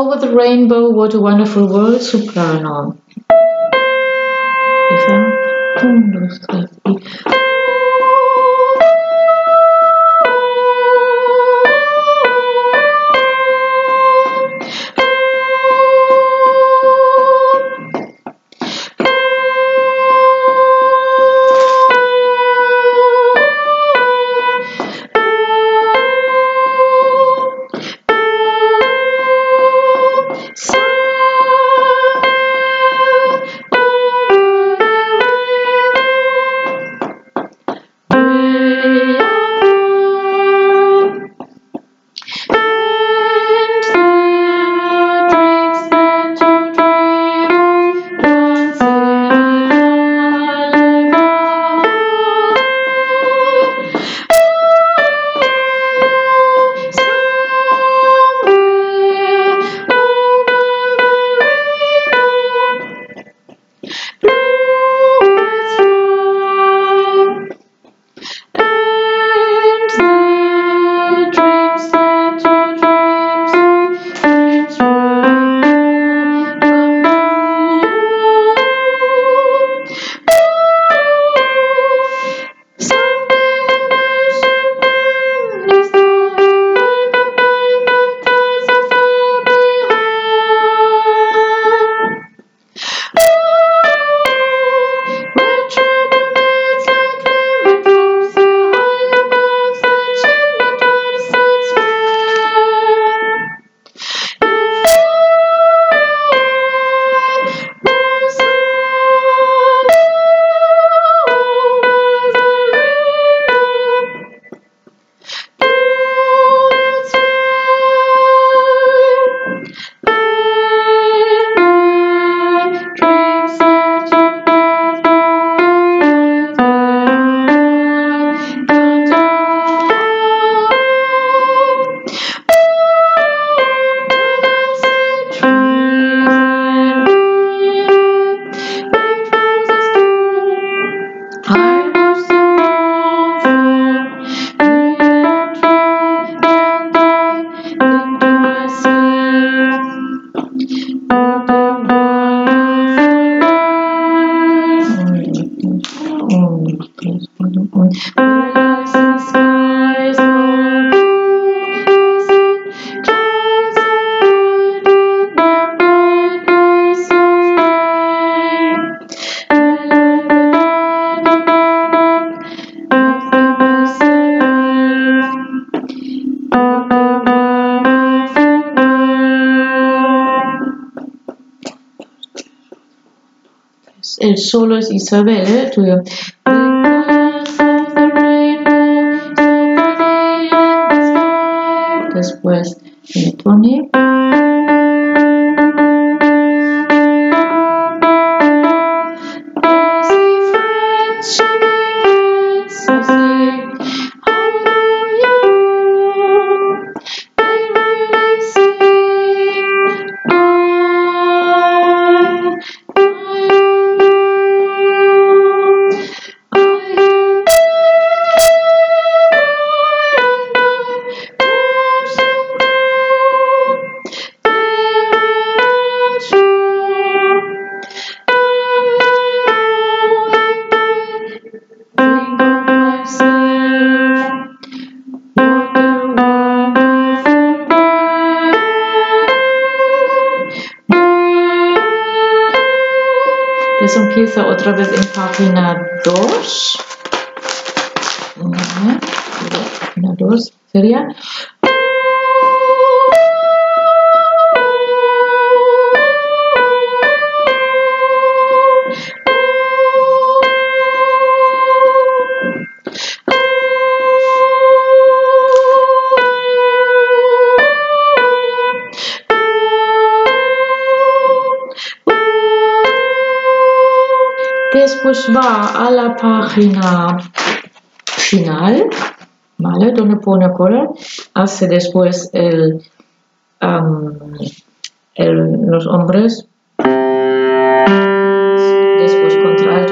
over the rainbow, what a wonderful world, soprano. far el solo es Isabel, ¿eh? Tuyo. Después viene Tony. Eso empieza otra vez en página 2. Página 2 sería. Después va a la página final, ¿vale? Donde pone color, hace después el, los hombres, después tú